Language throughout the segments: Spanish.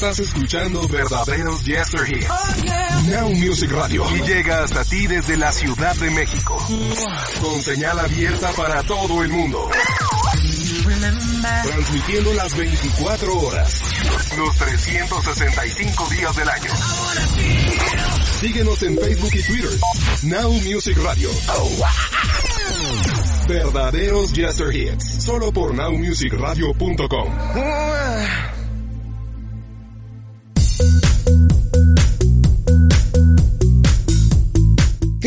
Estás escuchando verdaderos Yester Hits. Now Music Radio. Y llega hasta ti desde la Ciudad de México. Con señal abierta para todo el mundo. Transmitiendo las 24 horas. Los 365 días del año. Síguenos en Facebook y Twitter. Now Music Radio. Verdaderos Jester Hits. Solo por nowmusicradio.com.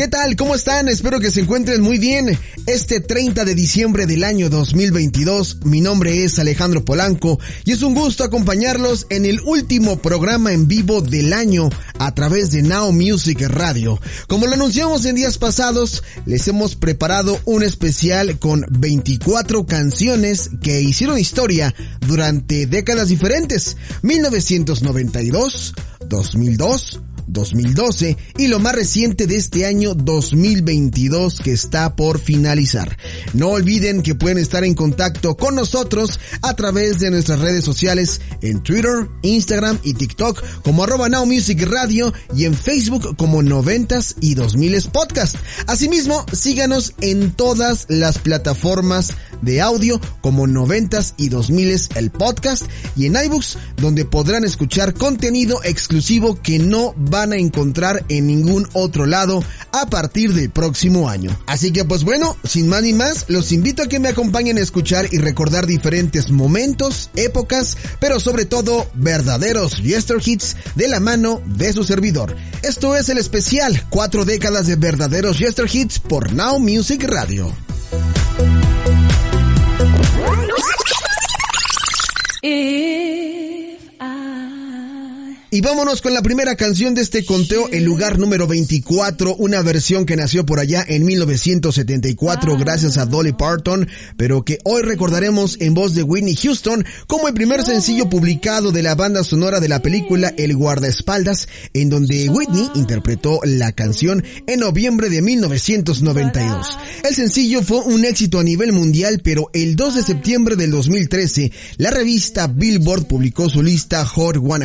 ¿Qué tal? ¿Cómo están? Espero que se encuentren muy bien. Este 30 de diciembre del año 2022, mi nombre es Alejandro Polanco y es un gusto acompañarlos en el último programa en vivo del año a través de Now Music Radio. Como lo anunciamos en días pasados, les hemos preparado un especial con 24 canciones que hicieron historia durante décadas diferentes. 1992, 2002, 2012 y lo más reciente de este año 2022 que está por finalizar. No olviden que pueden estar en contacto con nosotros a través de nuestras redes sociales en Twitter, Instagram y TikTok como arroba Now Music Radio y en Facebook como 90s y 2000s podcast. Asimismo, síganos en todas las plataformas de audio como 90s y 2000s el podcast y en iBooks donde podrán escuchar contenido exclusivo que no van a encontrar en ningún otro lado a partir del próximo año. Así que pues bueno, sin más ni más, los invito a que me acompañen a escuchar y recordar diferentes momentos, épocas, pero sobre todo verdaderos Yester Hits de la mano de su servidor. Esto es el especial cuatro décadas de verdaderos Yester Hits por Now Music Radio. Y vámonos con la primera canción de este conteo, el lugar número 24, una versión que nació por allá en 1974 gracias a Dolly Parton, pero que hoy recordaremos en voz de Whitney Houston como el primer sencillo publicado de la banda sonora de la película El guardaespaldas, en donde Whitney interpretó la canción en noviembre de 1992. El sencillo fue un éxito a nivel mundial, pero el 2 de septiembre del 2013, la revista Billboard publicó su lista Hot 100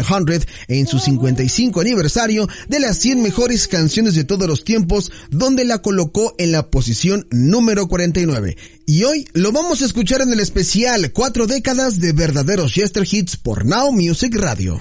en su 55 aniversario de las 100 mejores canciones de todos los tiempos, donde la colocó en la posición número 49. Y hoy lo vamos a escuchar en el especial Cuatro décadas de verdaderos Chester Hits por Now Music Radio.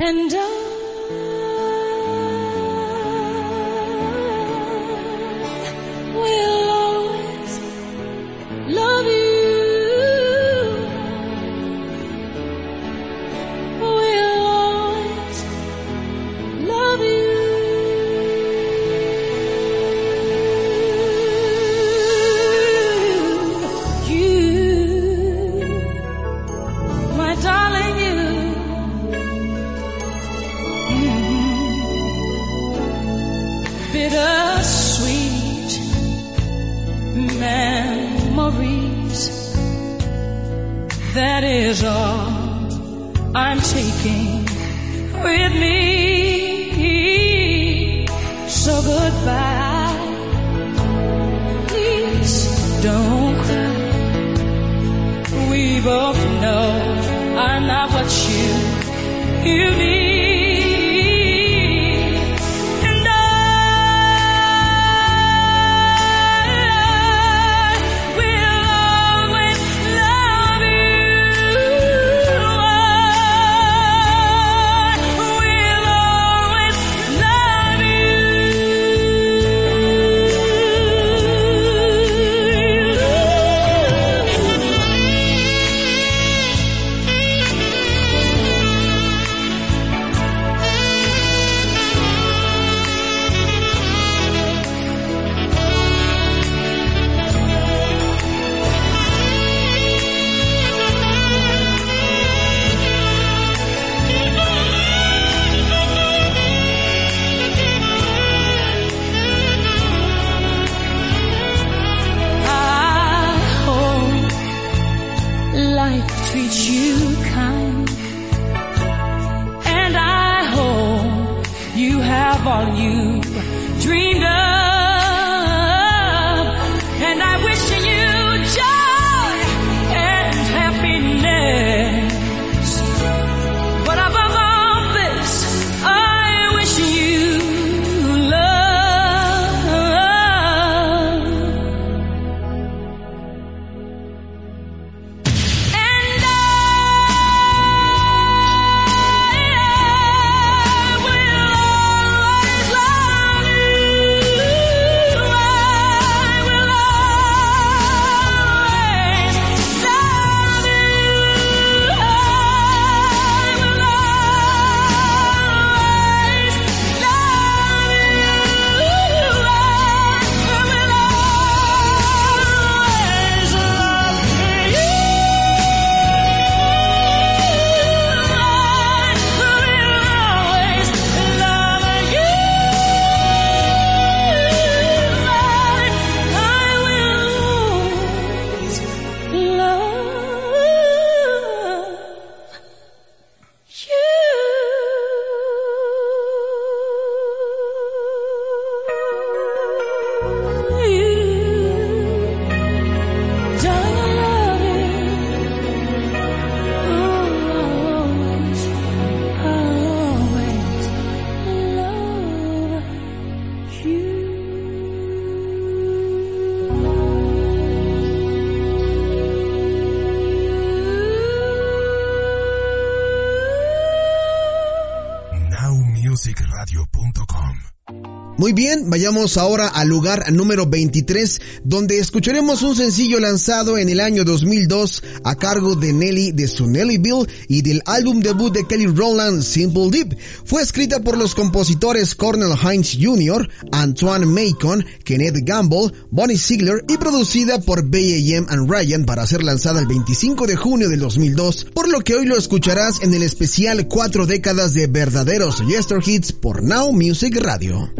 Muy bien, vayamos ahora al lugar número 23, donde escucharemos un sencillo lanzado en el año 2002 a cargo de Nelly de su Nellyville y del álbum debut de Kelly Rowland, Simple Deep. Fue escrita por los compositores Cornel Hines Jr., Antoine Macon, Kenneth Gamble, Bonnie Ziegler y producida por B.A.M. and Ryan para ser lanzada el 25 de junio del 2002, por lo que hoy lo escucharás en el especial Cuatro décadas de verdaderos Yester Hits por Now Music Radio.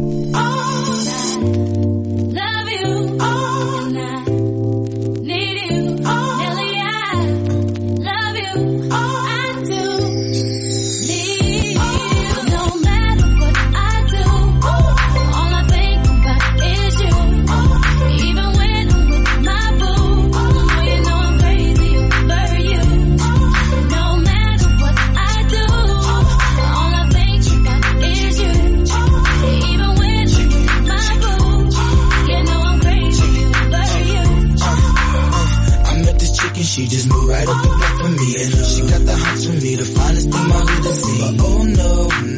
She just moved right up the block for me. And she got the hots for me, the finest thing my hood has seen. But oh no,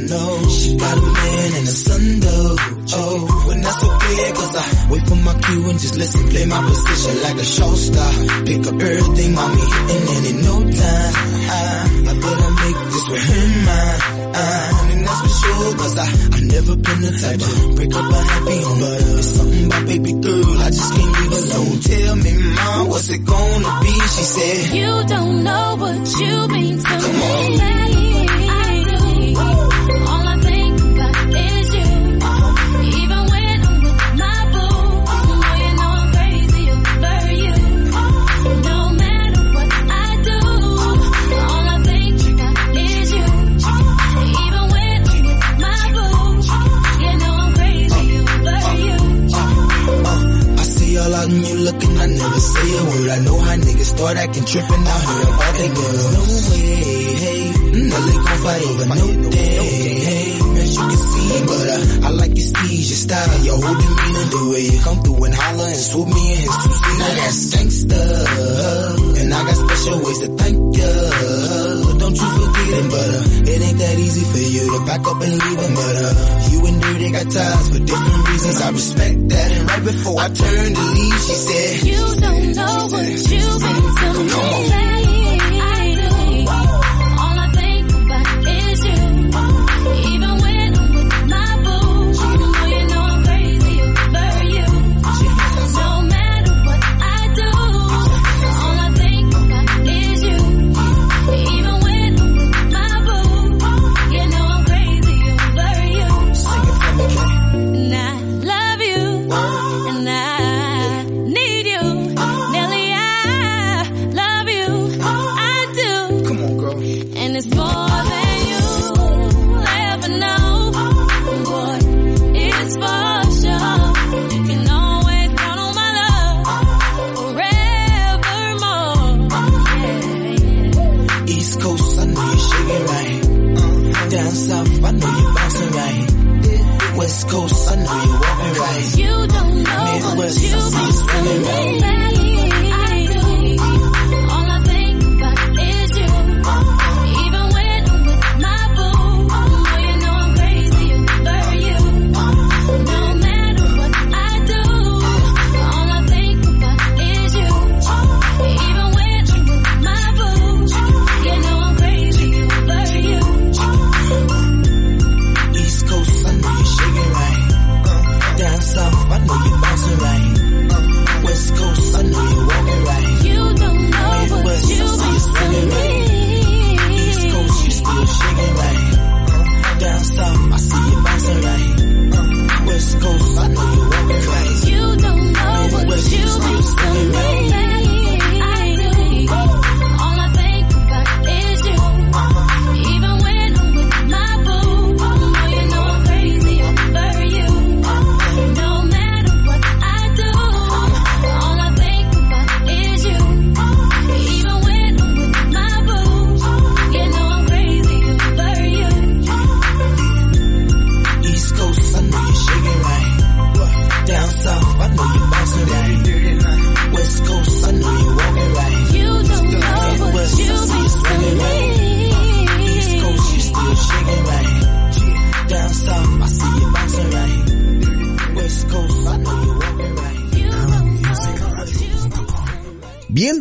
no, she got a man and a son though. Oh, when that's okay, cause I wait for my cue and just listen, play my position like a show star. Pick up everything, mommy, and then in no time, I, I better make this with him mine. Uh, and that's for sure, cause I, I never been the type to break up a happy home. But it's something about baby girl, I just can't leave alone. Tell me, mom, what's it gonna be? She said, You don't know what you mean to Come me. on. I know how niggas start acting tripping out here about they girls. No way, hey, mm, no they gon' fight over no day, hey, you can see, but uh, I like your steez, your style, your whole demeanor, the way you come through and holler and swoop me in his two seat. Now that's gangsta, and I got special ways to thank ya. But Don't you forget it, but uh, it ain't that easy for you to back up and leave him, but uh, you and Dirty got ties for different reasons. I respect that, and right before I turned to leave, she said. You don't know what you mean to me.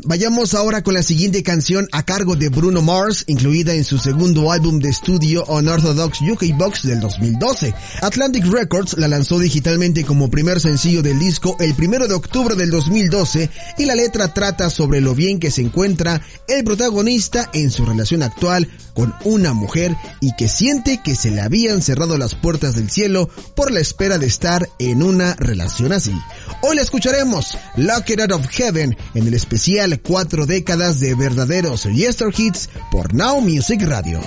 Vayamos ahora con la siguiente canción a cargo de Bruno Mars, incluida en su segundo álbum de estudio Unorthodox UK Box del 2012. Atlantic Records la lanzó digitalmente como primer sencillo del disco el primero de octubre del 2012 y la letra trata sobre lo bien que se encuentra el protagonista en su relación actual con una mujer y que siente que se le habían cerrado las puertas del cielo por la espera de estar en una relación así. Hoy la escucharemos, Lock It Out of Heaven, en el especial Cuatro décadas de verdaderos Yester Hits por Now Music Radio.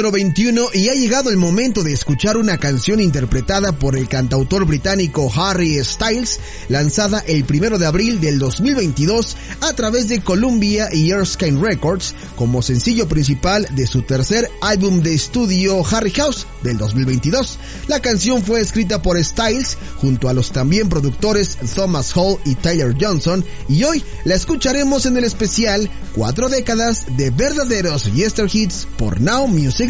Número 21 y ha llegado el momento de escuchar una canción interpretada por el cantautor británico Harry Styles, lanzada el primero de abril del 2022 a través de Columbia y Erskine Records como sencillo principal de su tercer álbum de estudio Harry House del 2022. La canción fue escrita por Styles junto a los también productores Thomas Hall y Tyler Johnson y hoy la escucharemos en el especial Cuatro décadas de verdaderos Yester Hits por Now Music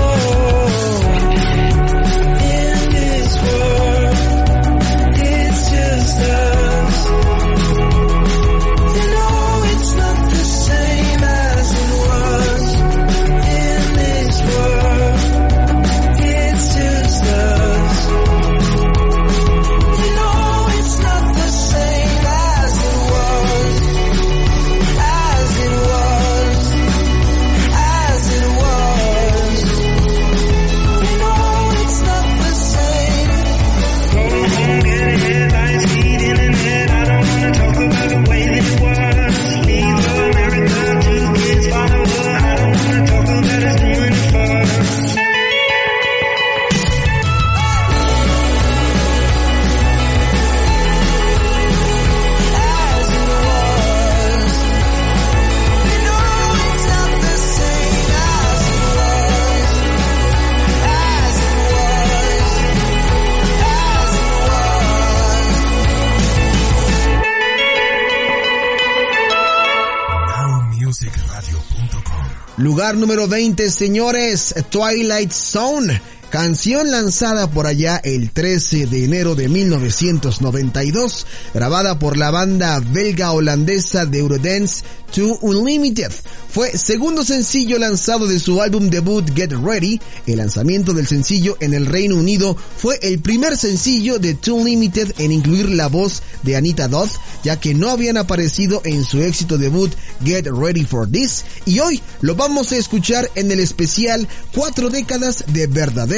Lugar número 20, señores, Twilight Zone. Canción lanzada por allá el 13 de enero de 1992, grabada por la banda belga holandesa de Eurodance 2 Unlimited. Fue segundo sencillo lanzado de su álbum debut Get Ready. El lanzamiento del sencillo en el Reino Unido fue el primer sencillo de 2 Unlimited en incluir la voz de Anita Dodd, ya que no habían aparecido en su éxito debut Get Ready for This. Y hoy lo vamos a escuchar en el especial Cuatro décadas de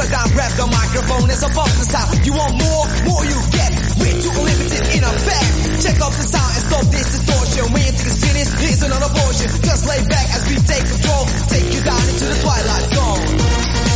upside down. Grab the microphone, it's a bumping sound. You want more? More you get. We're too limited in effect. Check out the sound and stop this distortion. You think it's finished, here's another portion. Just lay back as we take control. Take you down into the twilight zone.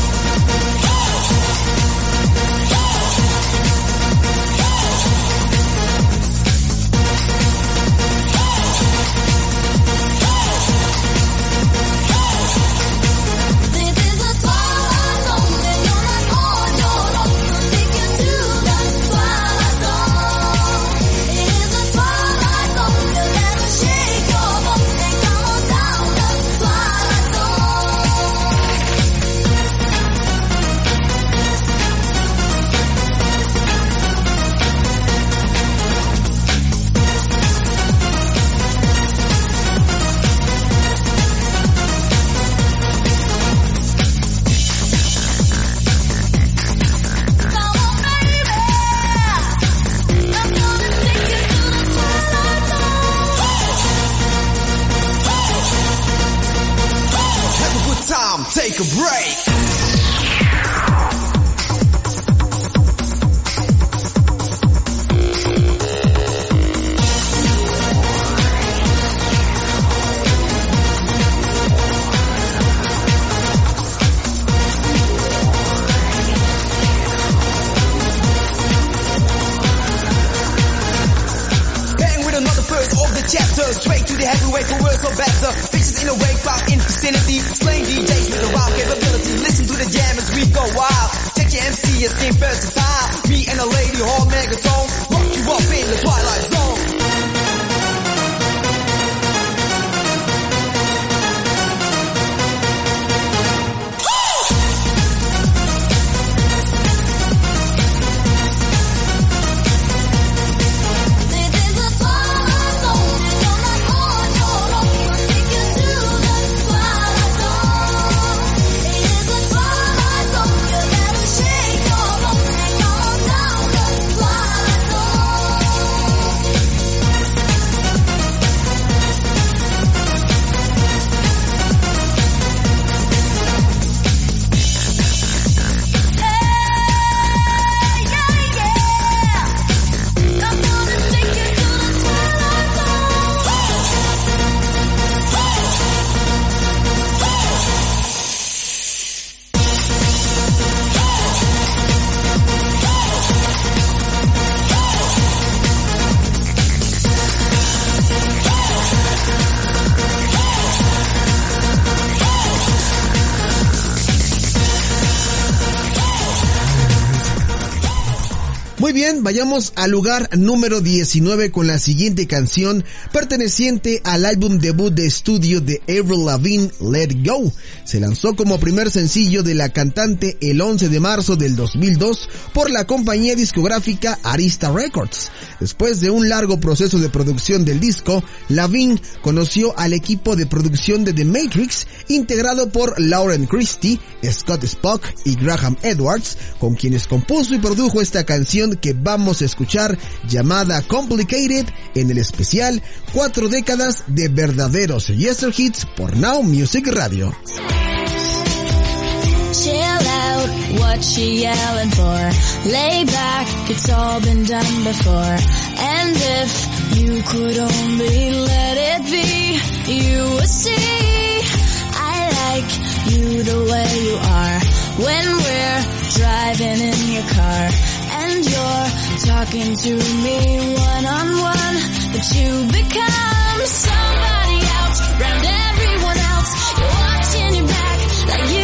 Muy bien, vayamos al lugar número 19 con la siguiente canción perteneciente al álbum debut de estudio de Avril Lavigne, Let Go. Se lanzó como primer sencillo de la cantante el 11 de marzo del 2002 por la compañía discográfica Arista Records. Después de un largo proceso de producción del disco, Lavigne conoció al equipo de producción de The Matrix, integrado por Lauren Christie, Scott Spock y Graham Edwards, con quienes compuso y produjo esta canción que vamos a escuchar llamada Complicated en el especial Cuatro décadas de verdaderos Yester Hits por Now Music Radio. Chill out, what she yelling for? Lay back, it's all been done before. And if you could only let it be, you would see. I like you the way you are. When we're driving in your car. And you're talking to me one on one. But you become somebody else, round everyone else. You're watching your back like you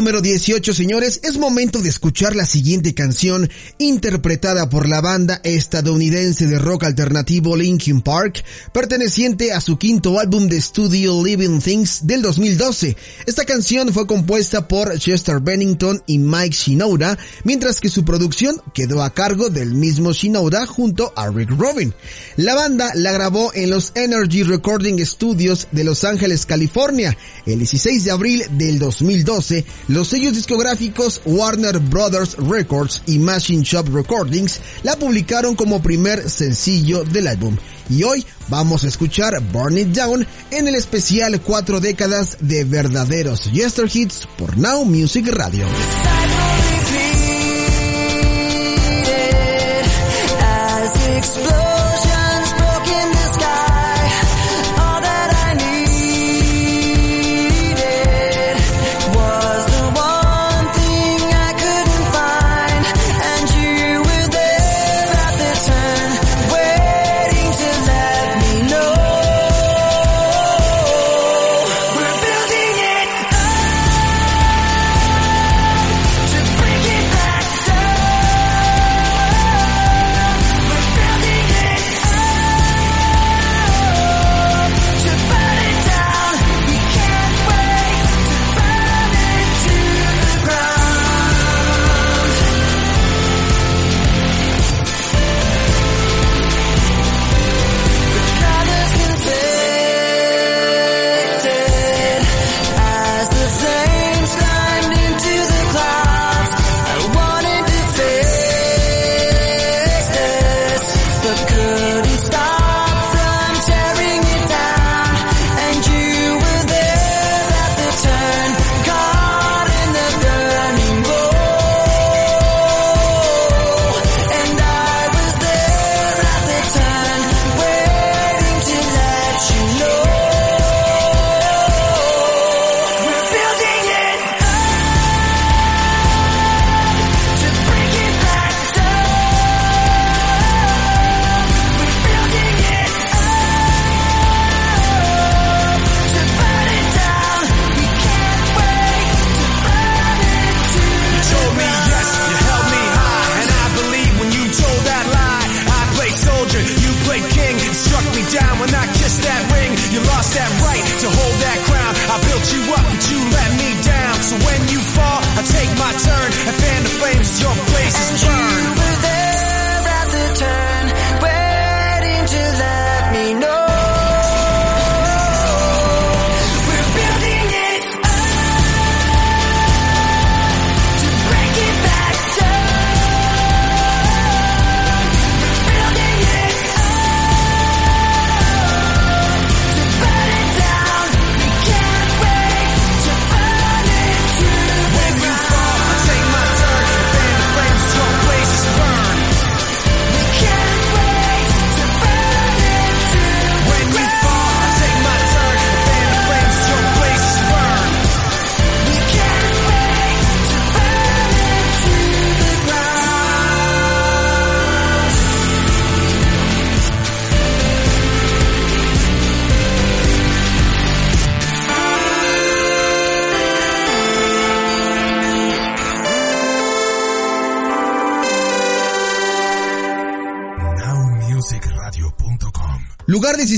número 18, señores, es momento de escuchar la siguiente canción interpretada por la banda estadounidense de rock alternativo Linkin Park, perteneciente a su quinto álbum de estudio Living Things del 2012. Esta canción fue compuesta por Chester Bennington y Mike Shinoda, mientras que su producción quedó a cargo del mismo Shinoda junto a Rick Robin. La banda la grabó en los Energy Recording Studios de Los Ángeles, California, el 16 de abril del 2012 los sellos discográficos Warner Brothers Records y Machine Shop Recordings la publicaron como primer sencillo del álbum. Y hoy vamos a escuchar Burn It Down en el especial Cuatro décadas de verdaderos Yester Hits por Now Music Radio.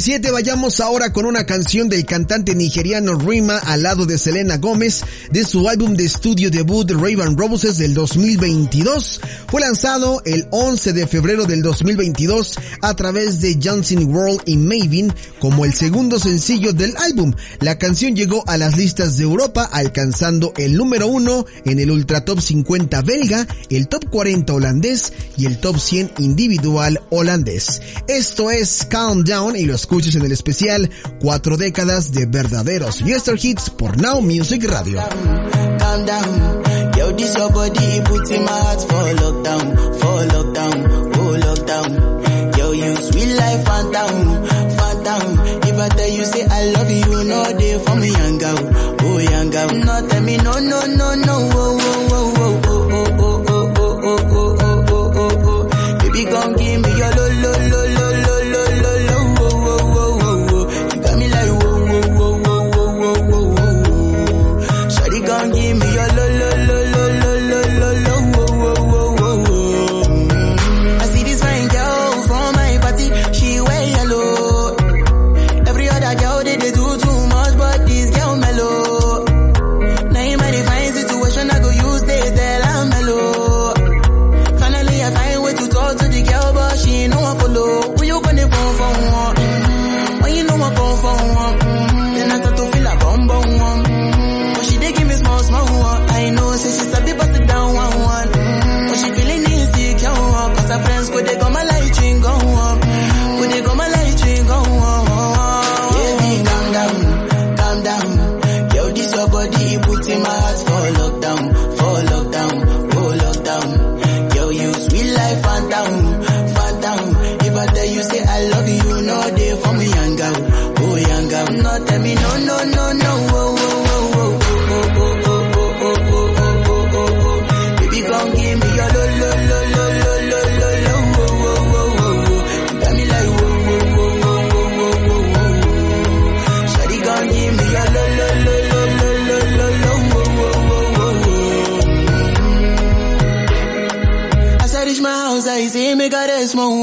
17 vayamos ahora con una canción del cantante nigeriano Rima al lado de Selena Gómez de su álbum de estudio debut Raven Roses del 2022. Fue lanzado el 11 de febrero del 2022 a través de Johnson World y Maven como el segundo sencillo del álbum. La canción llegó a las listas de Europa alcanzando el número 1 en el Ultra Top 50 belga, el Top 40 holandés y el Top 100 individual holandés. Esto es Calm Down y los escuches en el especial Cuatro décadas de verdaderos Yester Hits por Now Music Radio. Oh young. No, tell me no, no, no, no. mesmo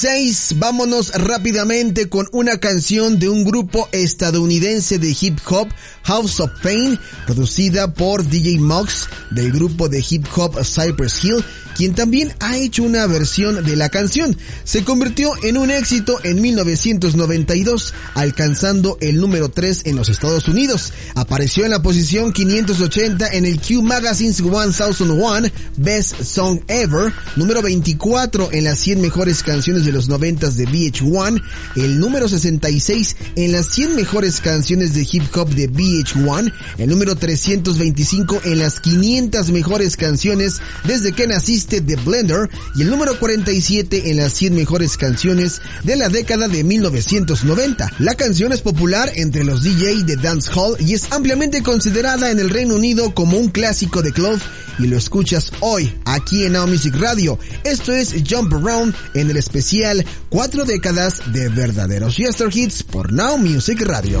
16, vámonos rápidamente con una canción de un grupo estadounidense de hip hop, House of Pain, producida por DJ Mox del grupo de hip hop Cypress Hill, quien también ha hecho una versión de la canción. Se convirtió en un éxito en 1992, alcanzando el número 3 en los Estados Unidos. Apareció en la posición 580 en el Q Magazine's 1001 Best Song Ever, número 24 en las 100 mejores canciones de los 90 de VH1, el número 66 en las 100 mejores canciones de hip hop de VH1, el número 325 en las 500 mejores canciones desde que naciste de Blender y el número 47 en las 100 mejores canciones de la década de 1990. La canción es popular entre los DJ de dancehall y es ampliamente considerada en el Reino Unido como un clásico de club y lo escuchas hoy aquí en Now Music Radio. Esto es Jump Around en el especial Cuatro décadas de verdaderos Yester Hits por Now Music Radio.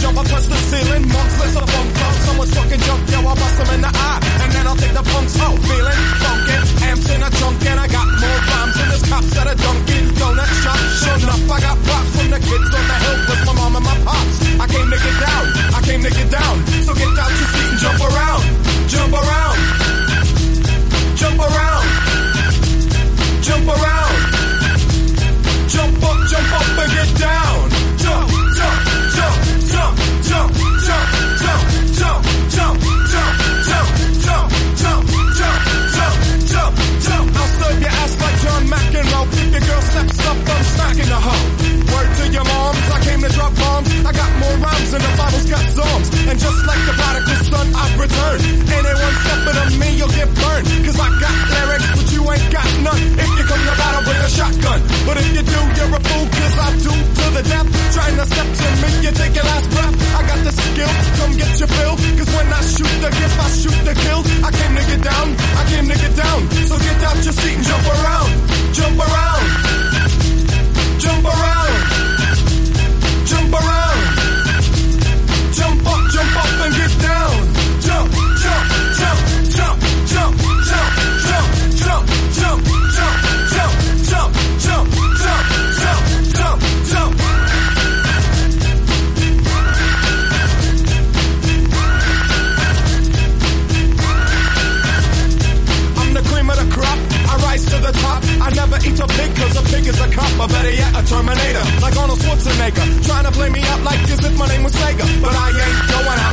jump, touch the ceiling. Of bum flow. Someone's yo, bust them in the eye. And then I'll take the punks out. Feeling funky, amps in a trunk, and I got more rhymes than this cops at a Dunkin' Donut shop. I the kids on the hill with my mom and my pops. I came to get down, I came to get down. So get out your seat and jump around, jump around, jump around, jump around, jump up, jump up and get down. Jump, jump, jump, jump, jump, jump, jump, jump, jump, jump, jump, jump, jump, jump, jump, jump, jump. I'll serve your ass like John McEnroe. Your girl steps up, I'm smacking the hoe. To drop bombs. I got more rhymes than the Bible's got songs. And just like the prodigal son, I've returned. Anyone stepping on me, you'll get burned. Cause I got lyrics, but you ain't got none. If you come to battle with a shotgun. But if you do, you're a fool, cause I do to the death. Trying to step to me, you take your last breath. I got the skill, come get your fill. Cause when I shoot the gift, I shoot the kill. I came to get down, I came to get down. So get out your seat and jump around, jump around, jump around, a pig a cop. Or better yet, a Terminator. Like Arnold Schwarzenegger. Trying to play me out like as if my name was Sega. But I ain't going out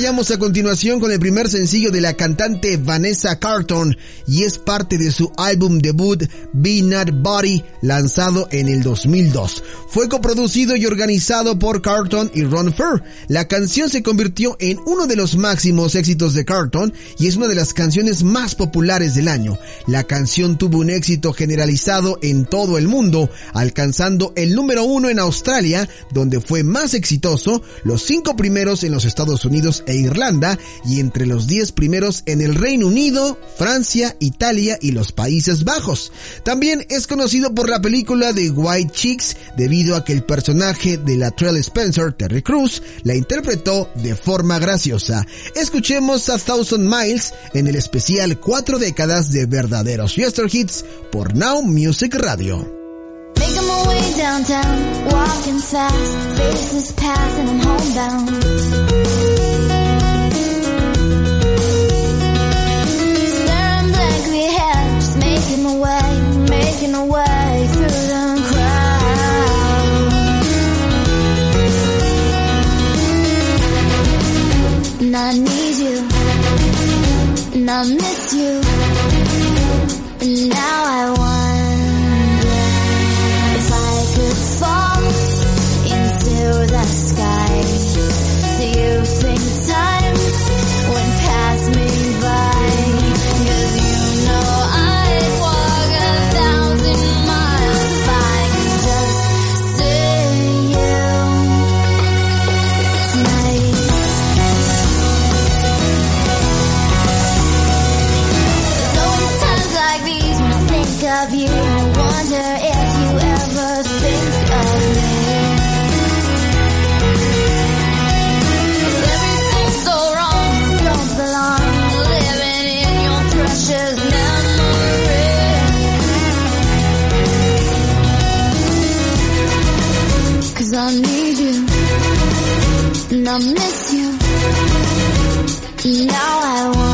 vayamos a continuación con el primer sencillo de la cantante Vanessa Carlton y es parte de su álbum debut Be Not Body lanzado en el 2002. Fue coproducido y organizado por Carlton y Ron Fur. La canción se convirtió en uno de los máximos éxitos de Carlton y es una de las canciones más populares del año. La canción tuvo un éxito generalizado en todo el mundo, alcanzando el número uno en Australia, donde fue más exitoso, los cinco primeros en los Estados Unidos e Irlanda y entre los 10 primeros en el Reino Unido, Francia, Italia y los Países Bajos. También es conocido por la película de White Chicks debido a que el personaje de la Trail Spencer, Terry Cruz, la interpretó de forma graciosa. Escuchemos a Thousand Miles en el especial Cuatro décadas de verdaderos Yester Hits por Now Music Radio. Making my way downtown, walking fast, faces pass and I'm homebound. And I need you, and I miss you, and now I and I miss you. Now I wonder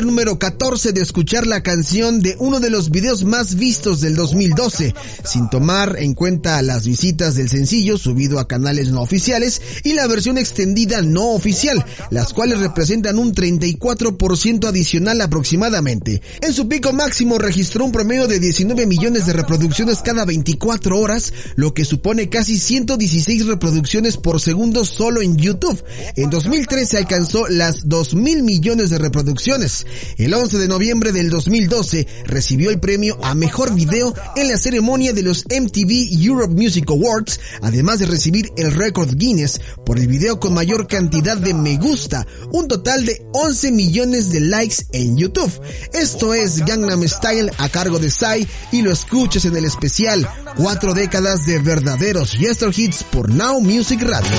número 14 de escuchar la canción de uno de los videos más vistos del 2012, sin tomar en cuenta las visitas del sencillo subido a canales no oficiales y la versión extendida no oficial, las cuales representan un 34% adicional aproximadamente. En su pico máximo registró un promedio de 19 millones de reproducciones cada 24 horas, lo que supone casi 116 reproducciones por segundo solo en YouTube. En 2013 alcanzó las 2 mil millones de reproducciones. El 11 de noviembre del 2012 recibió el premio a mejor video en la ceremonia de los MTV Europe Music Awards, además de recibir el récord Guinness por el video con mayor cantidad de me gusta, un total de 11 millones de likes en YouTube. Esto es Gangnam Style a cargo de Psy y lo escuchas en el especial Cuatro décadas de verdaderos Yester Hits por Now Music Radio.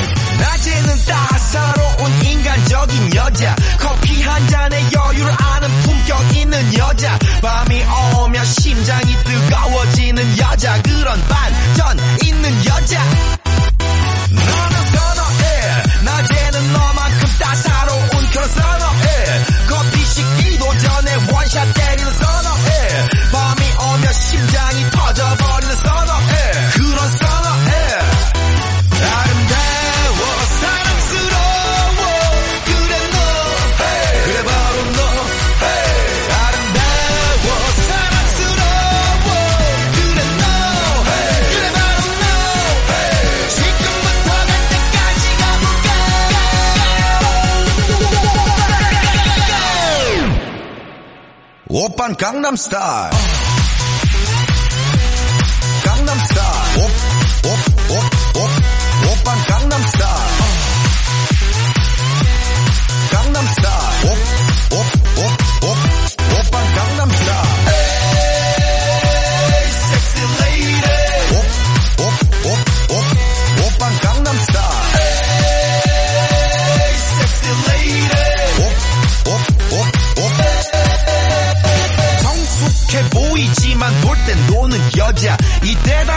낮에는 너만큼 따사로운 그런 선어해 커피 식기도 전에 원샷 때리는 선어해 밤이 오면 심장이 터져버 리는 선어해 그런 선어해 아름다워 사랑스러워 그래 너 그래 바로 너 아름다워 사랑스러워 그래 너 그래 바로 너 지금부터 갈 때까지 가볼까 오빤 강남스타일 강남스타일 보이지만 놀 땐 노는 여자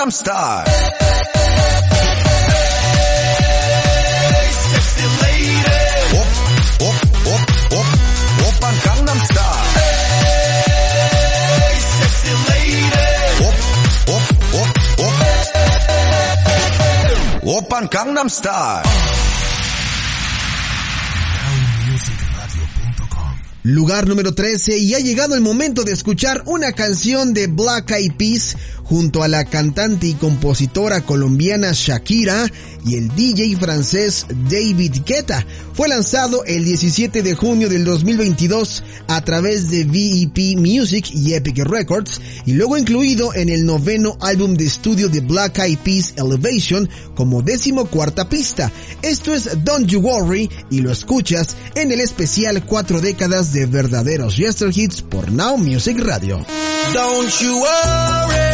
Gangnam Style. Open Gangnam Style. Lugar número 13 y ha llegado el momento de escuchar una canción de Black Eyed Peas junto a la cantante y compositora colombiana Shakira y el DJ francés David Guetta. Fue lanzado el 17 de junio del 2022 a través de VEP Music y Epic Records y luego incluido en el noveno álbum de estudio de Black Eyed Peas Elevation como décimo cuarta pista. Esto es Don't You Worry y lo escuchas en el especial cuatro décadas de verdaderos Yester Hits por Now Music Radio. Don't you worry.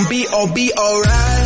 gon' be, all, be alright.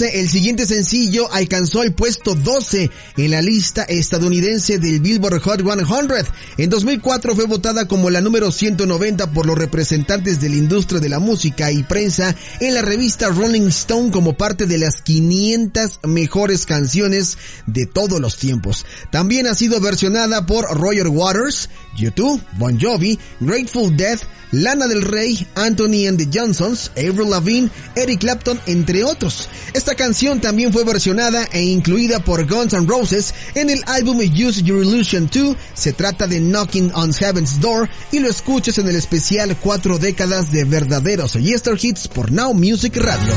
el siguiente sencillo alcanzó el puesto 12 en la lista estadounidense del Billboard Hot 100. En 2004 fue votada como la número 190 por los representantes de la industria de la música y prensa en la revista Rolling Stone como parte de las 500 mejores canciones de todos los tiempos. También ha sido versionada por Roger Waters, YouTube, Bon Jovi, Grateful Death, Lana del Rey, Anthony and the Johnsons, Avril Lavigne, Eric Clapton, entre otros. Esta canción también fue versionada e incluida por Guns N' Roses en el álbum Use Your Illusion 2. Se trata de Knocking on Heaven's Door y lo escuchas en el especial Cuatro décadas de verdaderos Yester Hits por Now Music Radio.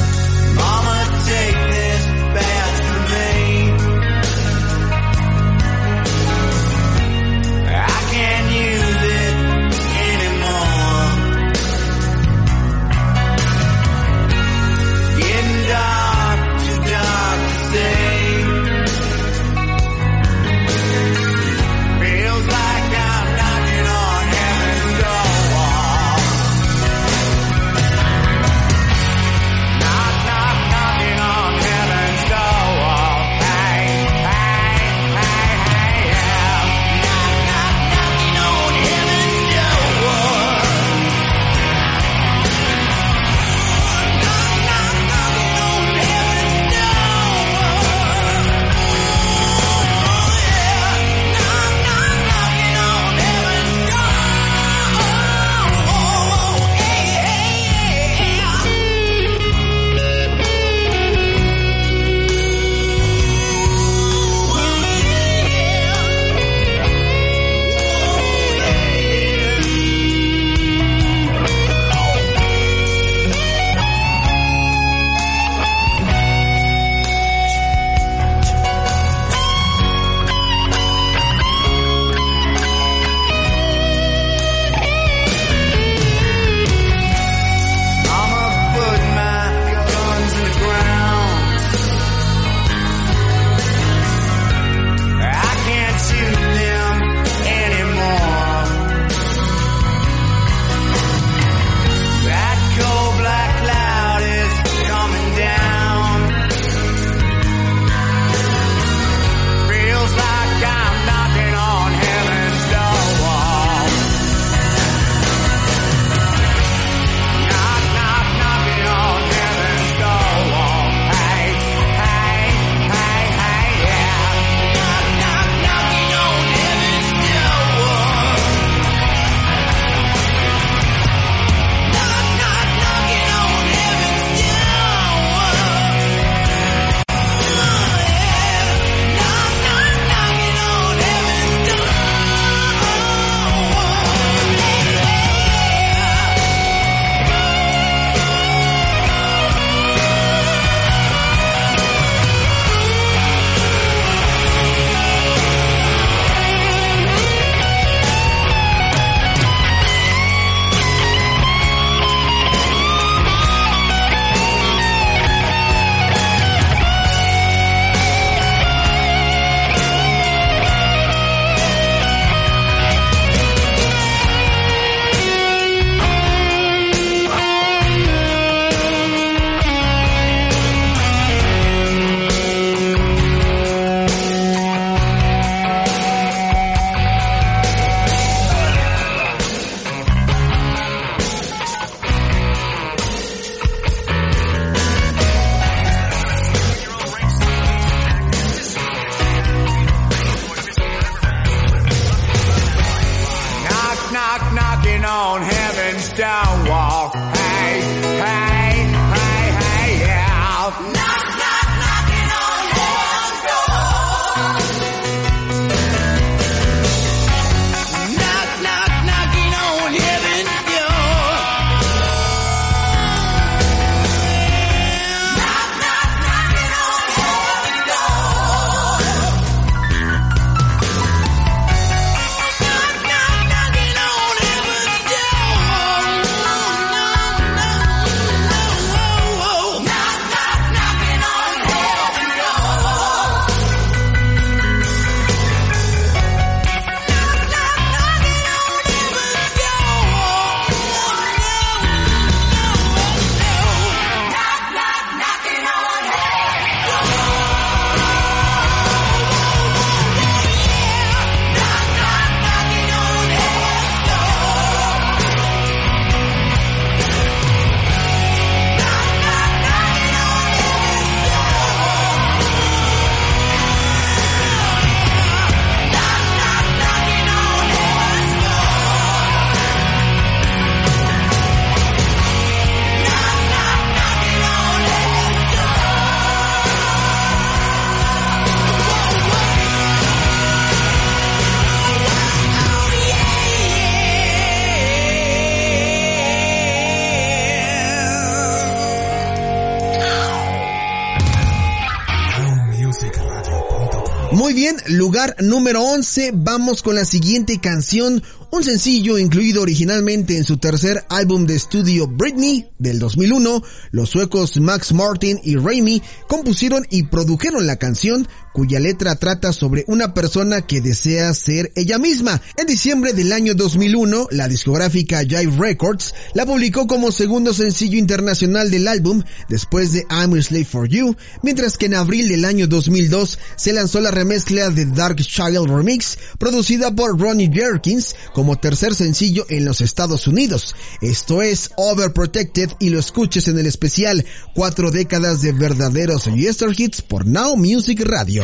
Muy bien, lugar número 11, vamos con la siguiente canción, un sencillo incluido originalmente en su tercer álbum de estudio Britney del 2001, los suecos Max Martin y Raimi compusieron y produjeron la canción cuya letra trata sobre una persona que desea ser ella misma. En diciembre del año 2001, la discográfica Jive Records la publicó como segundo sencillo internacional del álbum después de I'm a Slave for You, mientras que en abril del año 2002 se lanzó la remezcla de Dark Child Remix producida por Ronnie Jerkins como tercer sencillo en los Estados Unidos. Esto es Overprotected y lo escuches en el especial Cuatro décadas de verdaderos Yester Hits por Now Music Radio.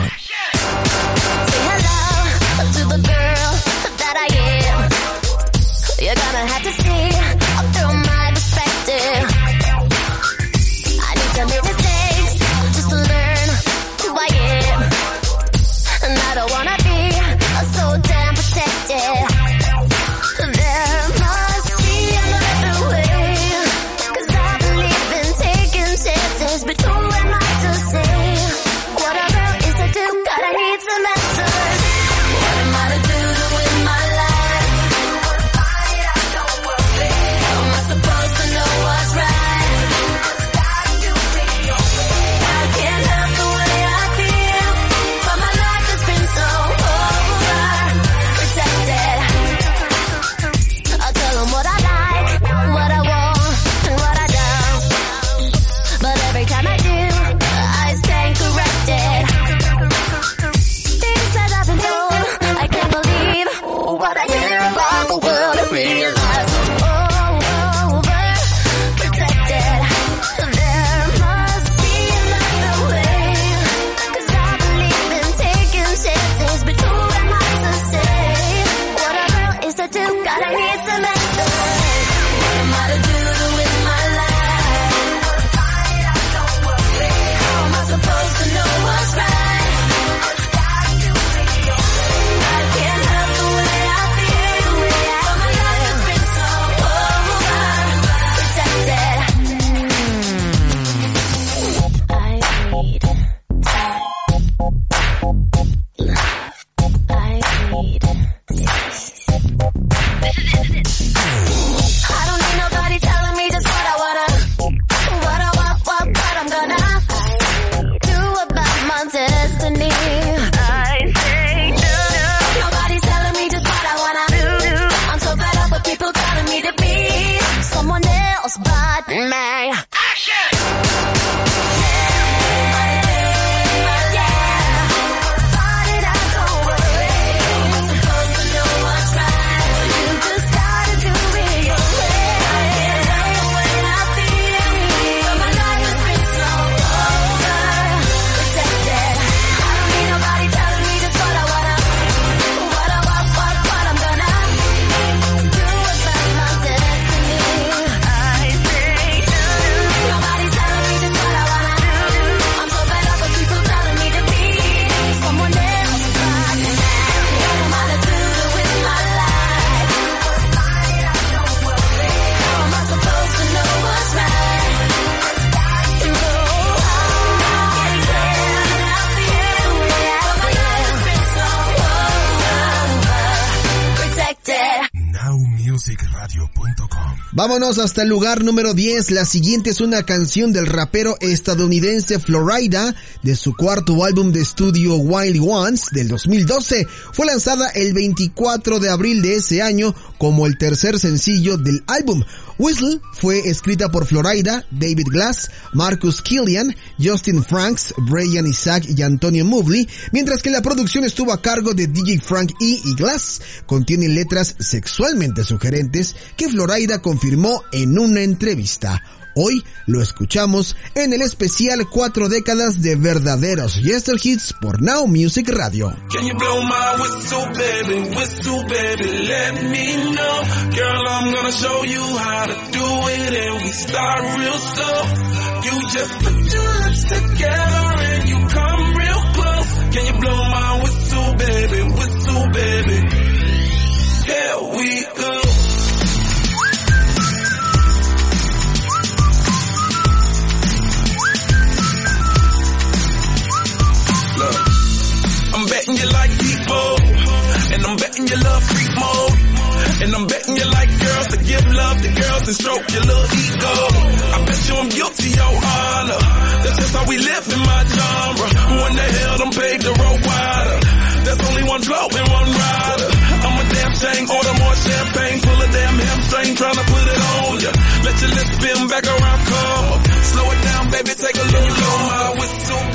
Vámonos hasta el lugar número 10. La siguiente es una canción del rapero estadounidense Florida de su cuarto álbum de estudio Wild Ones del 2012. Fue lanzada el 24 de abril de ese año como el tercer sencillo del álbum. Whistle fue escrita por Florida, David Glass, Marcus Killian, Justin Franks, Brian Isaac y Antonio Mobley, mientras que la producción estuvo a cargo de DJ Frank E. y Glass. Contiene letras sexualmente sugerentes que Florida confirmó en una entrevista. Hoy lo escuchamos en el especial Cuatro décadas de verdaderos Yester Hits por Now Music Radio. Blow betting you like people. And I'm betting you love freak mode. And I'm betting you like girls to give love to girls and stroke your little ego. I bet you I'm guilty, your honor. That's just how we live in my genre. Who in the hell them paved the road wider? There's only one blow and one rider. I'm a damn shame, order more champagne, pull a damn hamstring, tryna put it on ya. Let your lips spin back around, come up. Slow it down, baby, take a little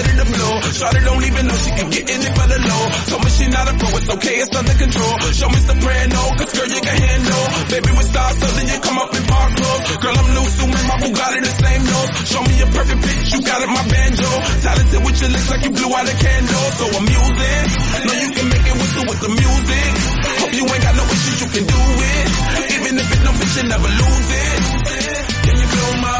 Ready to blow. Shawty don't even know she can get in it for the low. Told me she not a pro, it's okay, it's under control. Show me soprano, cause girl you can handle. Baby with stars, so then you come up in park clothes. Girl I'm new, so my Bugatti the same nose. Show me a perfect pitch, you got it, my banjo. Talented with your lips like you blew out a candle. So I'm using, know you can make it whistle with the music. Hope you ain't got no issues, you can do it. Even if it don't fit, you never lose it.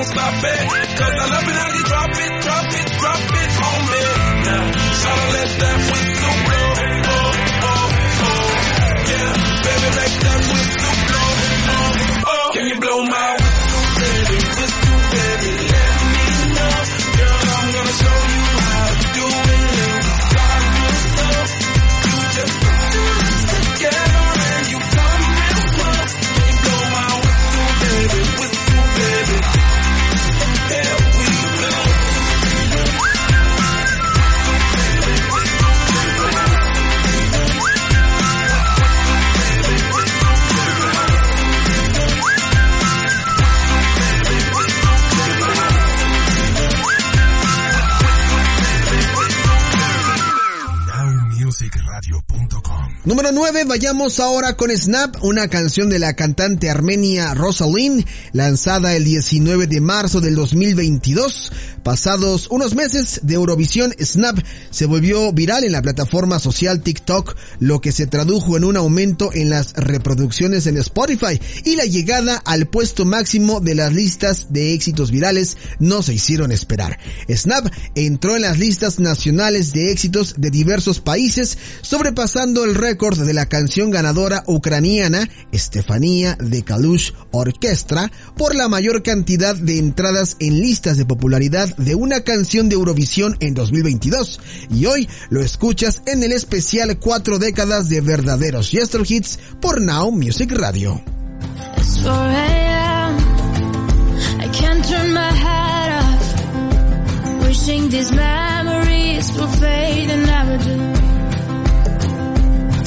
Don't stop it. Cause I love it how you drop it, drop it, drop it on me. Now, tryna let that 9, vayamos ahora con Snap, una canción de la cantante armenia Rosalind, lanzada el 19 de marzo del 2022. Pasados unos meses de Eurovisión, Snap se volvió viral en la plataforma social TikTok, lo que se tradujo en un aumento en las reproducciones en Spotify y la llegada al puesto máximo de las listas de éxitos virales no se hicieron esperar. Snap entró en las listas nacionales de éxitos de diversos países, sobrepasando el récord de la canción ganadora ucraniana Estefanía de Kalush Orquestra por la mayor cantidad de entradas en listas de popularidad de una canción de Eurovisión en 2022. Y hoy lo escuchas en el especial cuatro décadas de verdaderos Yester Hits por Now Music Radio. It's 4 a.m. I can't turn my head off. Wishing these memories will fade and never do.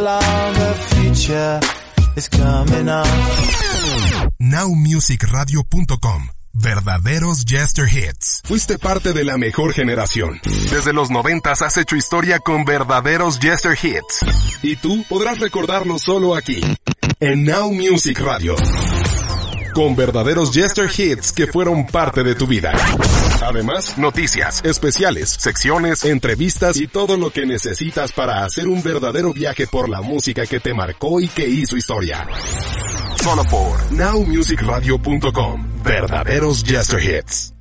Long. The future is coming on. Nowmusicradio.com. Verdaderos Jester Hits. Fuiste parte de la mejor generación. Desde los noventas has hecho historia con verdaderos Jester Hits. Y tú podrás recordarlo solo aquí. En Now Music Radio. Con verdaderos Jester Hits que fueron parte de tu vida. Además, noticias, especiales, secciones, entrevistas y todo lo que necesitas para hacer un verdadero viaje por la música que te marcó y que hizo historia. Solo por nowmusicradio.com. Verdaderos Jester Hits.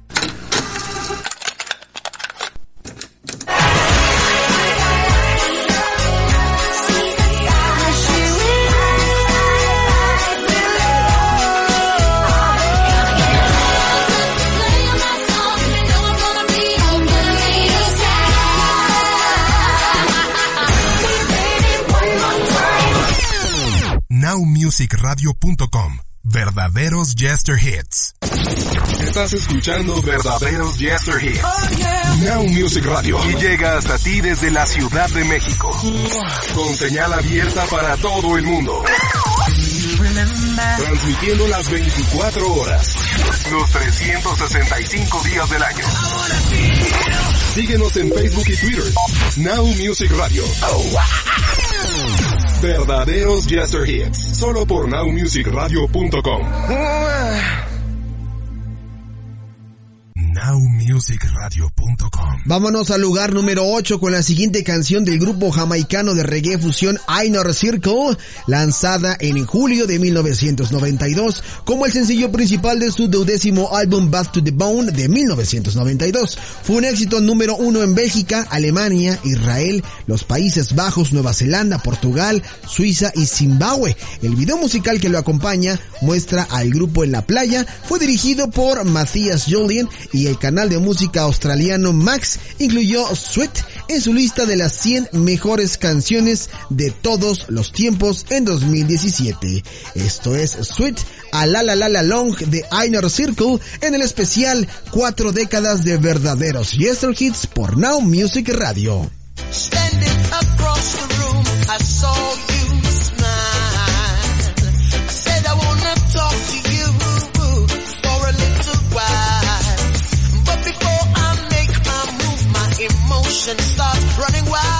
nowmusicradio.com. Verdaderos Jester Hits. Estás escuchando Verdaderos Jester Hits. Now Music Radio. Y llega hasta ti desde la Ciudad de México. Con señal abierta para todo el mundo. Transmitiendo las 24 horas. Los 365 días del año. Síguenos en Facebook y Twitter. Now Music Radio. Verdaderos Jester Hits. Solo por nowmusicradio.com. Nowmusicradio.com. Vámonos al lugar número 8 con la siguiente canción del grupo jamaicano de reggae fusión Inner Circle, lanzada en julio de 1992 como el sencillo principal de su duodécimo álbum Back to the Bone de 1992. Fue un éxito número uno en Bélgica, Alemania, Israel, los Países Bajos, Nueva Zelanda, Portugal, Suiza y Zimbabue. El video musical que lo acompaña muestra al grupo en la playa, fue dirigido por Matthias Julian y el canal de música australiano Max incluyó Sweet en su lista de las 100 mejores canciones de todos los tiempos en 2017. Esto es Sweet a la la la la long de Inner Circle en el especial cuatro décadas de verdaderos Yester Hits por Now Music Radio. emotion starts running wild.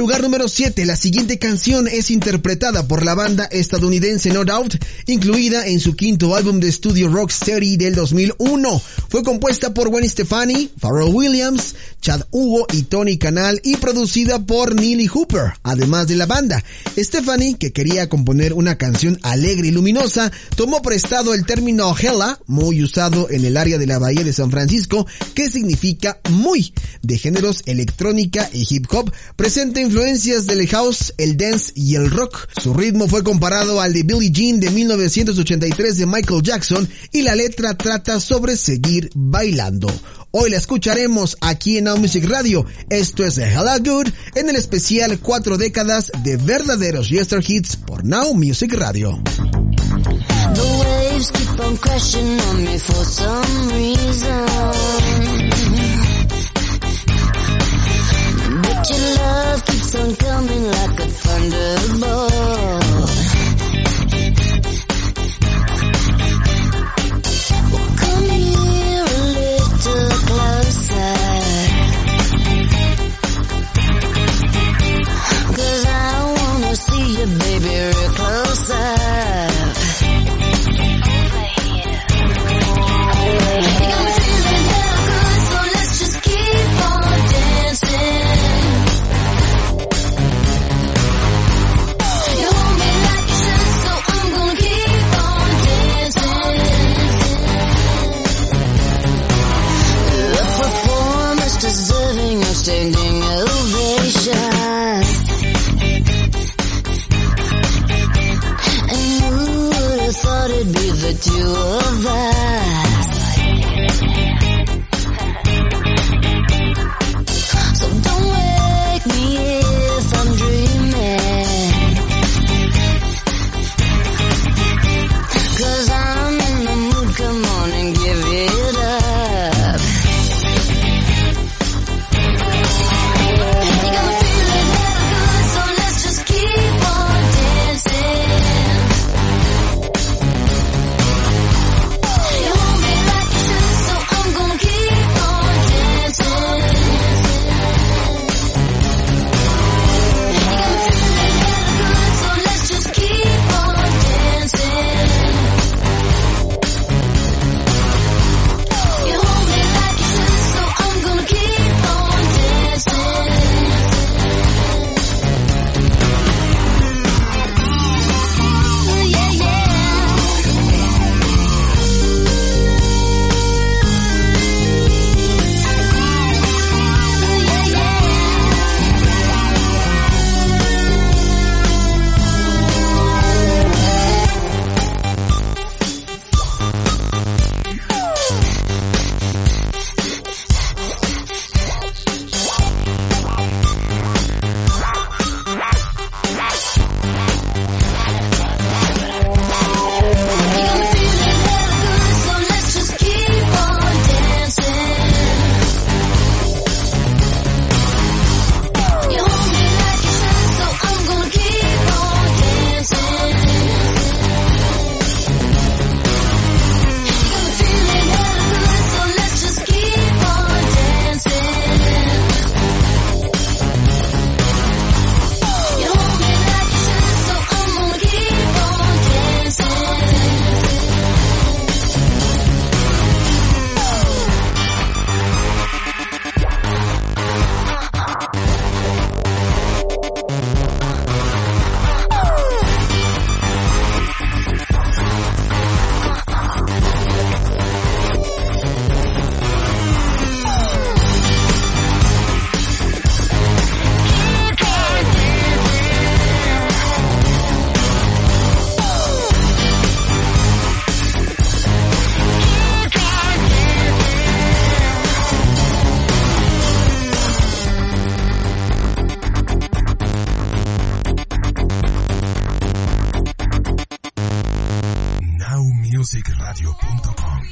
Lugar número 7. La siguiente canción es interpretada por la banda estadounidense No Doubt, incluida en su quinto álbum de estudio Rocksteady del 2001. Fue compuesta por Gwen Stefani, Pharrell Williams, Chad Hugo y Tony Canal y producida por Neely Hooper, además de la banda. Stephanie, que quería componer una canción alegre y luminosa, tomó prestado el término hella, muy usado en el área de la Bahía de San Francisco, que significa muy, de géneros electrónica y hip hop, presenta influencias del house, el dance y el rock. Su ritmo fue comparado al de Billie Jean de 1983 de Michael Jackson y la letra trata sobre seguir bailando. Hoy la escucharemos aquí en Now Music Radio. Esto es Hella Good en el especial cuatro décadas de verdaderos Yester Hits por Now Music Radio. Your love keeps on coming like a thunderbolt.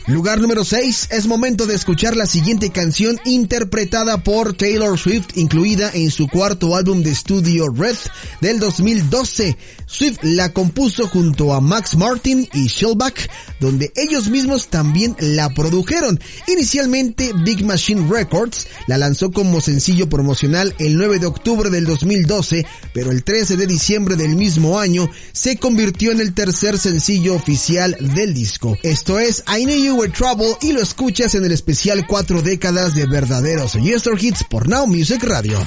Lugar número 6. Es momento de escuchar la siguiente canción interpretada por Taylor Swift, incluida en su cuarto álbum de estudio Red del 2012. Swift la compuso junto a Max Martin y Shellback, donde ellos mismos también la produjeron. Inicialmente, Big Machine Records la lanzó como sencillo promocional el 9 de octubre del 2012, pero el 13 de diciembre del mismo año se convirtió en el tercer sencillo oficial del disco. Esto es I Knew You Trouble y lo escuchas en el especial cuatro décadas de verdaderos Yester Hits por Now Music Radio.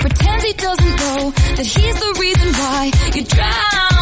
Pretends he doesn't know that he's the reason why you drown.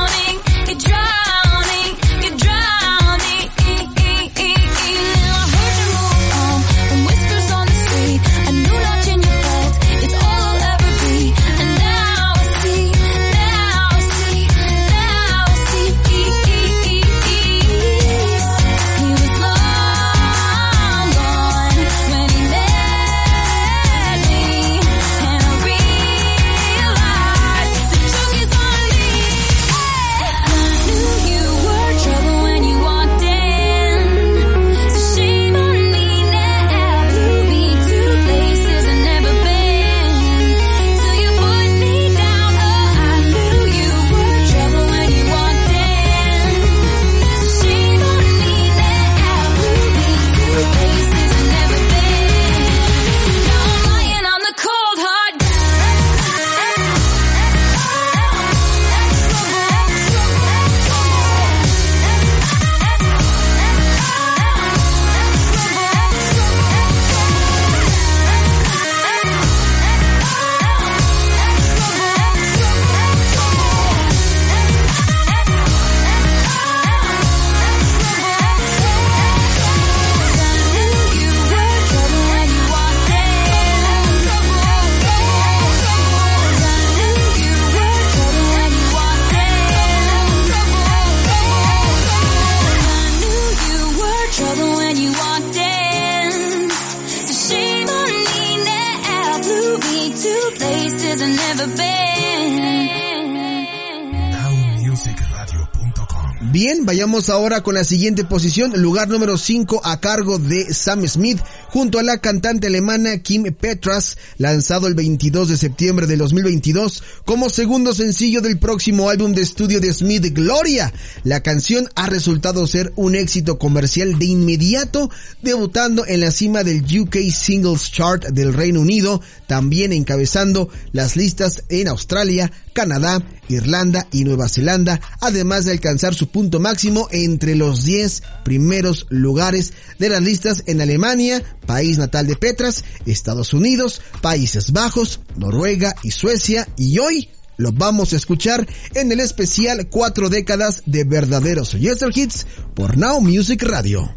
Ahora con la siguiente posición, lugar número 5 a cargo de Sam Smith, junto a la cantante alemana Kim Petras, lanzado el 22 de septiembre de 2022 como segundo sencillo del próximo álbum de estudio de Smith, Gloria. La canción ha resultado ser un éxito comercial de inmediato, debutando en la cima del UK Singles Chart del Reino Unido, también encabezando las listas en Australia, Canadá, Irlanda y Nueva Zelanda, además de alcanzar su punto máximo entre los 10 primeros lugares de las listas en Alemania, país natal de Petras, Estados Unidos, Países Bajos, Noruega y Suecia, y hoy lo vamos a escuchar en el especial cuatro décadas de verdaderos Yester Hits por Now Music Radio.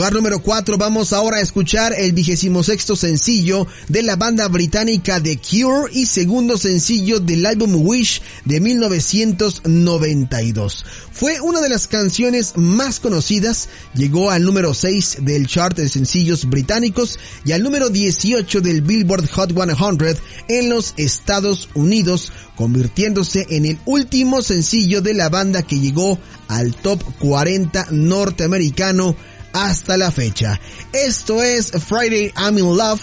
Lugar número 4, vamos ahora a escuchar el vigésimo sexto sencillo de la banda británica The Cure y segundo sencillo del álbum Wish de 1992. Fue una de las canciones más conocidas, llegó al número 6 del chart de sencillos británicos y al número 18 del Billboard Hot 100 en los Estados Unidos, convirtiéndose en el último sencillo de la banda que llegó al top 40 norteamericano hasta la fecha. Esto es Friday I'm in Love,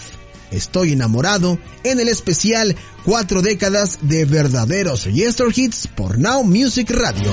estoy enamorado, en el especial cuatro décadas de verdaderos Yester Hits por Now Music Radio.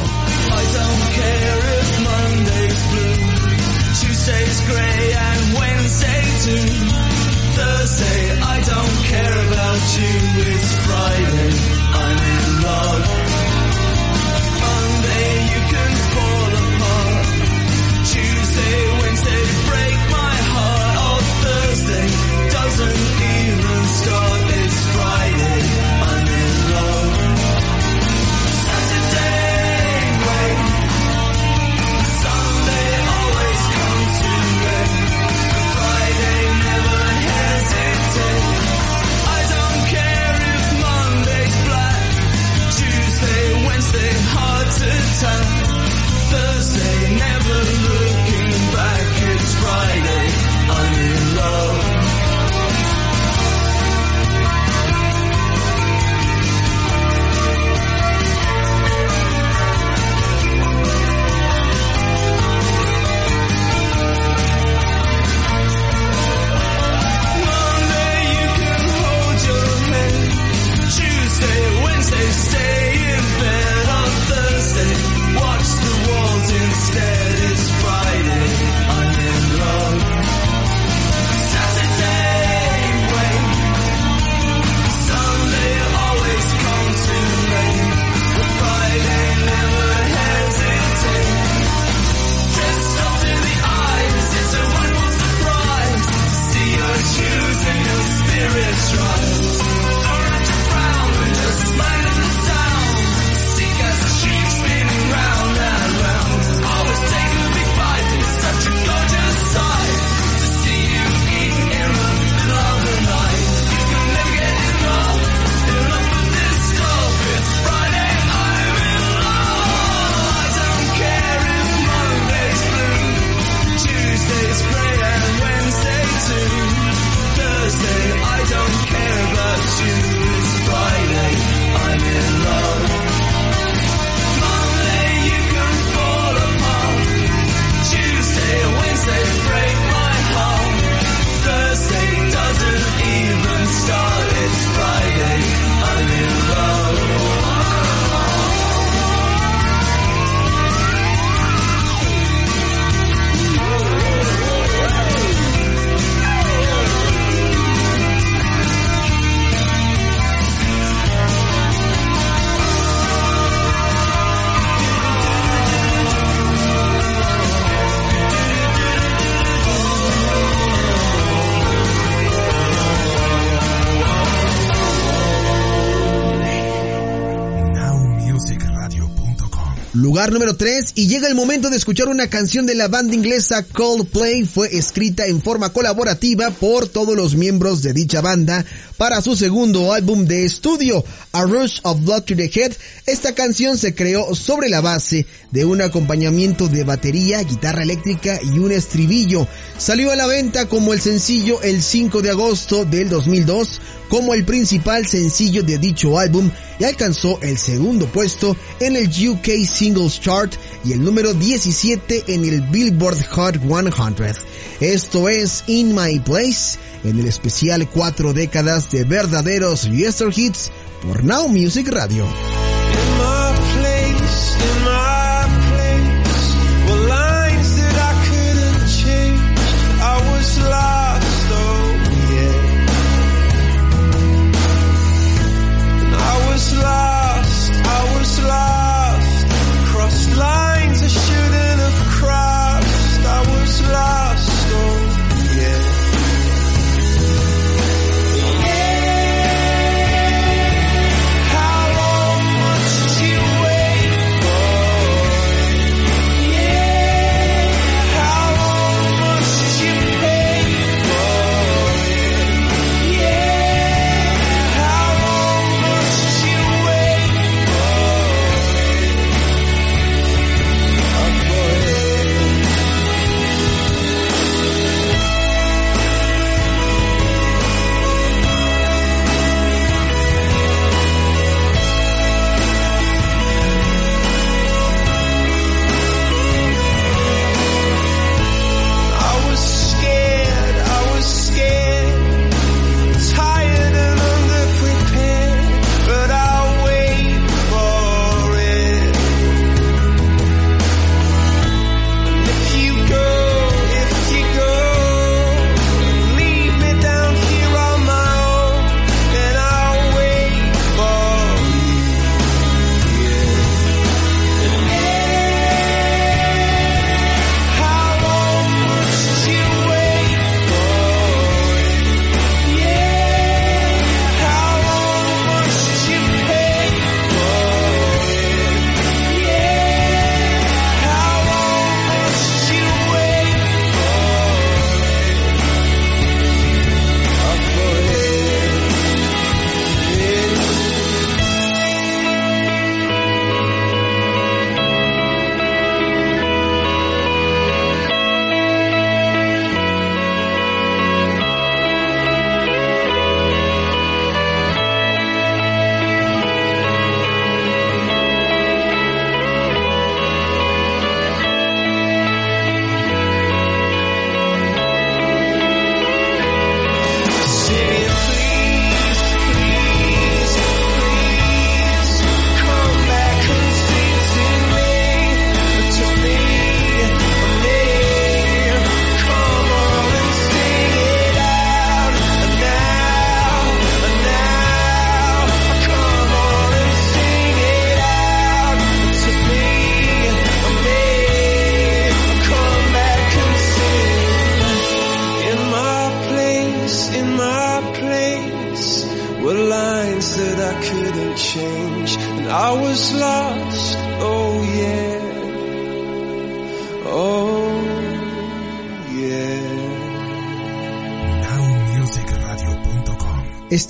Número 3 y llega el momento de escuchar una canción de la banda inglesa Coldplay. Fue escrita en forma colaborativa por todos los miembros de dicha banda para su segundo álbum de estudio, A Rush of Blood to the Head. Esta canción se creó sobre la base de un acompañamiento de batería, guitarra eléctrica y un estribillo. Salió a la venta como el sencillo el 5 de agosto del 2002 como el principal sencillo de dicho álbum y alcanzó el segundo puesto en el UK Singles Chart y el número 17 en el Billboard Hot 100. Esto es In My Place en el especial cuatro décadas de verdaderos Yester Hits por Now Music Radio.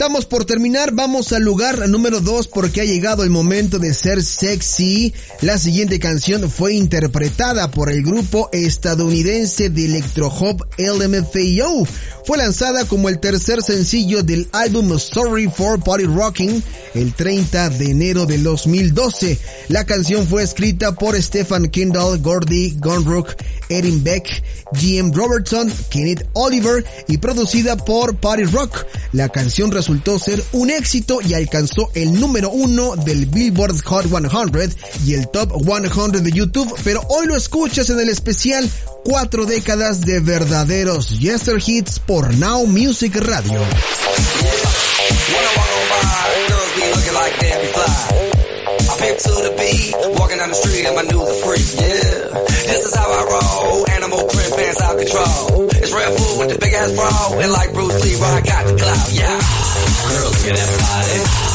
Estamos por terminar, vamos al lugar número 2 porque ha llegado el momento de ser sexy. La siguiente canción fue interpretada por el grupo estadounidense de electro-hop LMFAO. Fue lanzada como el tercer sencillo del álbum Sorry for Party Rocking el 30 de enero del 2012. La canción fue escrita por Stefan Kindle, Gordy Gunrook, Erin Beck, GM Robertson, Kenneth Oliver y producida por Party Rock. La canción resultó ser un éxito y alcanzó el número uno del Billboard Hot 100 y el Top 100 de YouTube, pero hoy lo escuchas en el especial cuatro décadas de verdaderos Yester Hits por Now Music Radio. Girls pimp to the beat, walking down the street and my new freak, yeah. This is how I roll, animal print pants out control. It's Red Bull with the big ass bra, and like Bruce Lee, I got the clout, yeah. Girl, look at that body.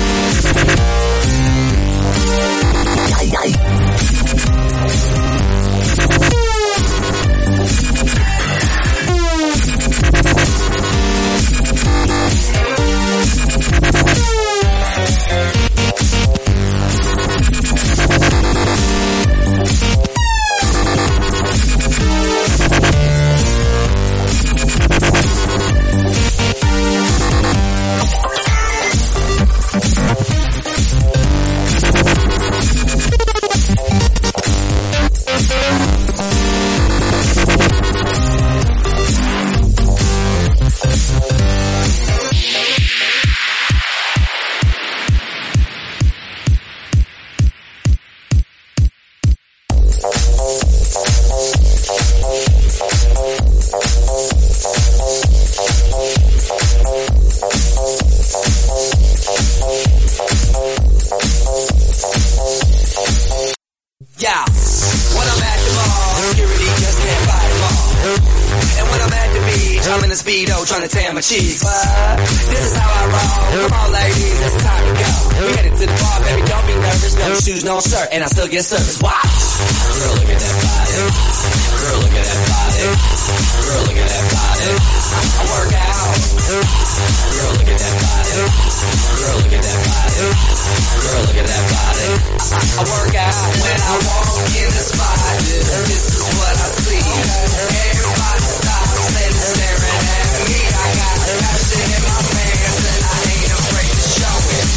Yeah, trying to tan my cheeks. But this is how I roll. Come on, ladies, it's time to go. We headed to the bar, baby, don't be nervous. No shoes, no shirt, and I still get service. Wow. Girl, look at that body. Girl, look at that body. Girl, look at that body. I, work out. Girl, look at that body. Girl, look at that body. Girl, look at that body. I, work out when I walk in the spot. This is what I see. Everybody stops and staring at me. I got passion in my pants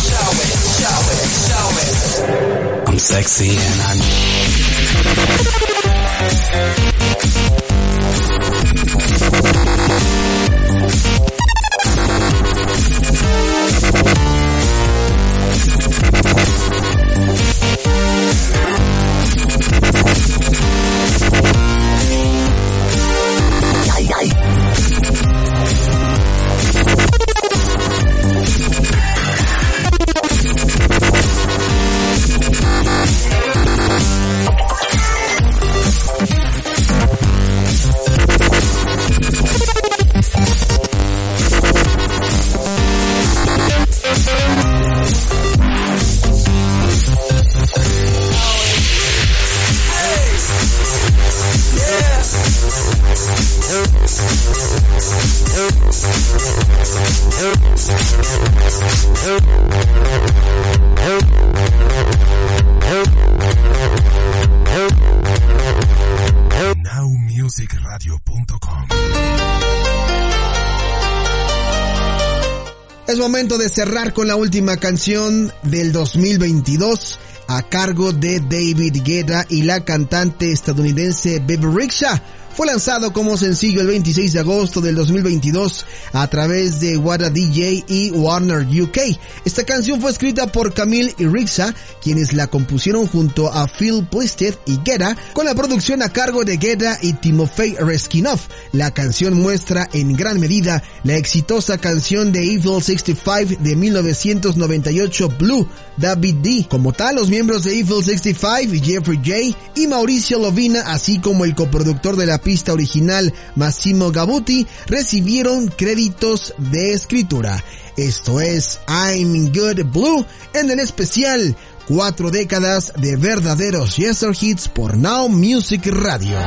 show it, show it, show it. I'm sexy and I know. De cerrar con la última canción del 2022 a cargo de David Guetta y la cantante estadounidense Baby Rickshaw. Fue lanzado como sencillo el 26 de agosto del 2022 a través de Wada DJ y Warner UK. Esta canción fue escrita por Camille y Rickshaw, quienes la compusieron junto a Phil Plisted y Guetta, con la producción a cargo de Guetta y Timofey Reskinov. La canción muestra en gran medida la exitosa canción de Evil 65 de 1998 Blue, David D. Como tal, los miembros de Evil 65, Jeffrey J. y Mauricio Lovina, así como el coproductor de la original Massimo Gabuti, recibieron créditos de escritura. Esto es I'm Good Blue en el especial cuatro décadas de verdaderos Yester Hits por Now Music Radio.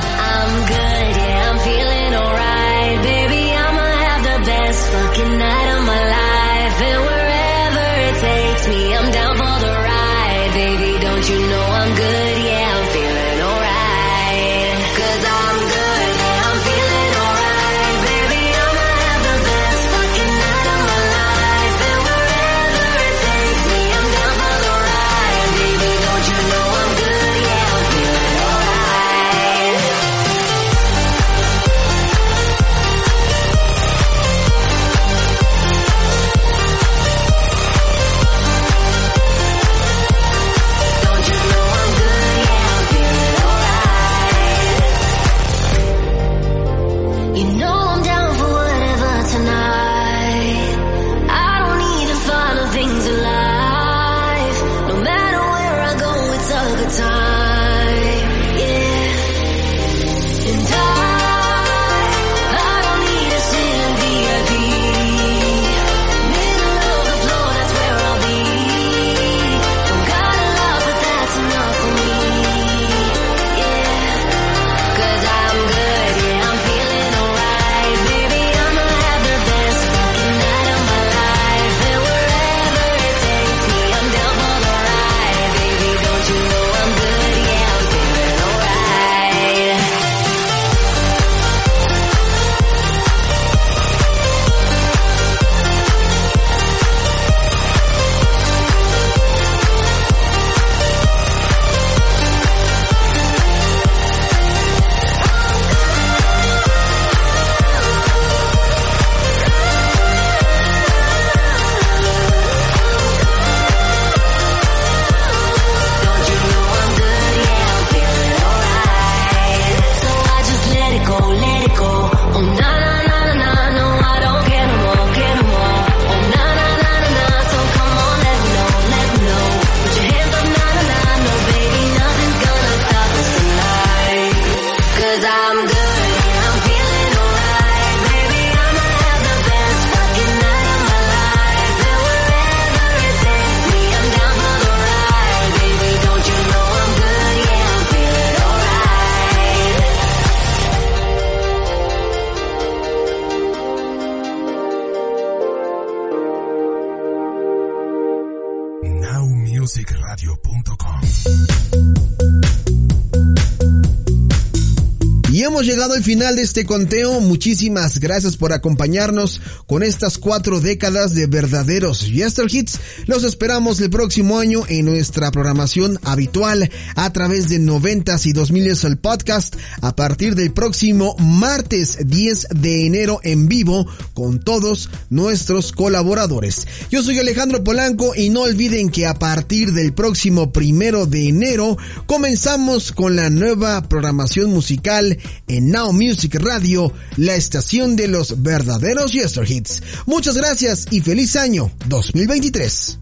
Final de este conteo. Muchísimas gracias por acompañarnos con estas cuatro décadas de verdaderos Yester Hits. Los esperamos el próximo año en nuestra programación habitual a través de 90s y 2000 el podcast a partir del próximo martes 10 de enero en vivo con todos nuestros colaboradores. Yo soy Alejandro Polanco y no olviden que a partir del próximo primero de enero comenzamos con la nueva programación musical en Now Music Radio, la estación de los verdaderos Yester Hits. Muchas gracias y feliz año 2023.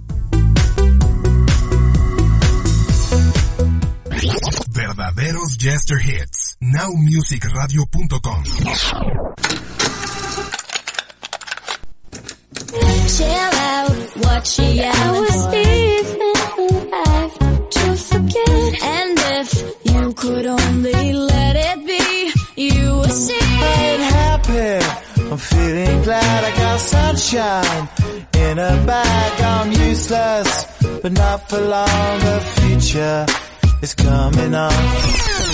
Verdaderos Jester Hits. nowmusicradio.com. Chill out, watch it out. I was living life to forget. And if you could only let it be, you would see. I'm happy. I'm feeling glad I got sunshine in a bag. I'm useless, but not for long. The future is coming on.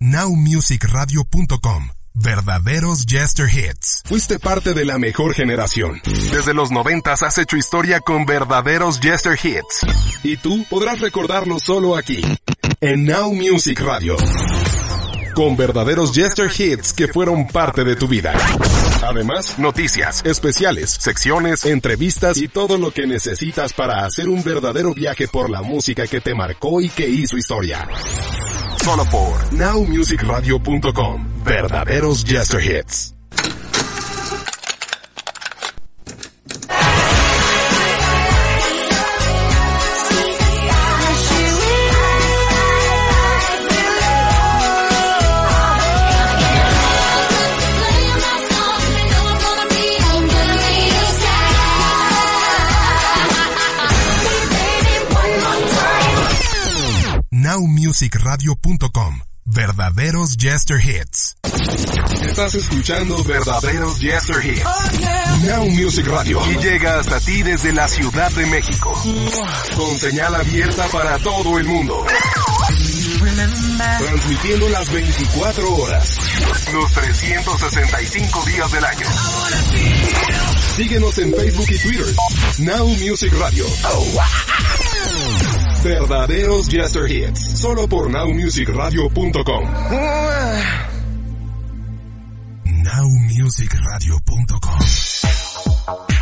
nowmusicradio.com. Verdaderos Jester Hits. Fuiste parte de la mejor generación. Desde los noventas has hecho historia con verdaderos Jester Hits. Y tú podrás recordarlo solo aquí, en Now Music Radio. Con verdaderos Jester Hits que fueron parte de tu vida. Además, noticias, especiales, secciones, entrevistas y todo lo que necesitas para hacer un verdadero viaje por la música que te marcó y que hizo historia. Solo por nowmusicradio.com. Verdaderos Jester Hits. nowmusicradio.com. Verdaderos Jester Hits. Estás escuchando Verdaderos Jester Hits. Now Music Radio. Y llega hasta ti desde la Ciudad de México. Con señal abierta para todo el mundo. Transmitiendo las 24 horas. Los 365 días del año. Síguenos en Facebook y Twitter. Now Music Radio. Verdaderos Jester Hits. Solo por nowmusicradio.com. nowmusicradio.com.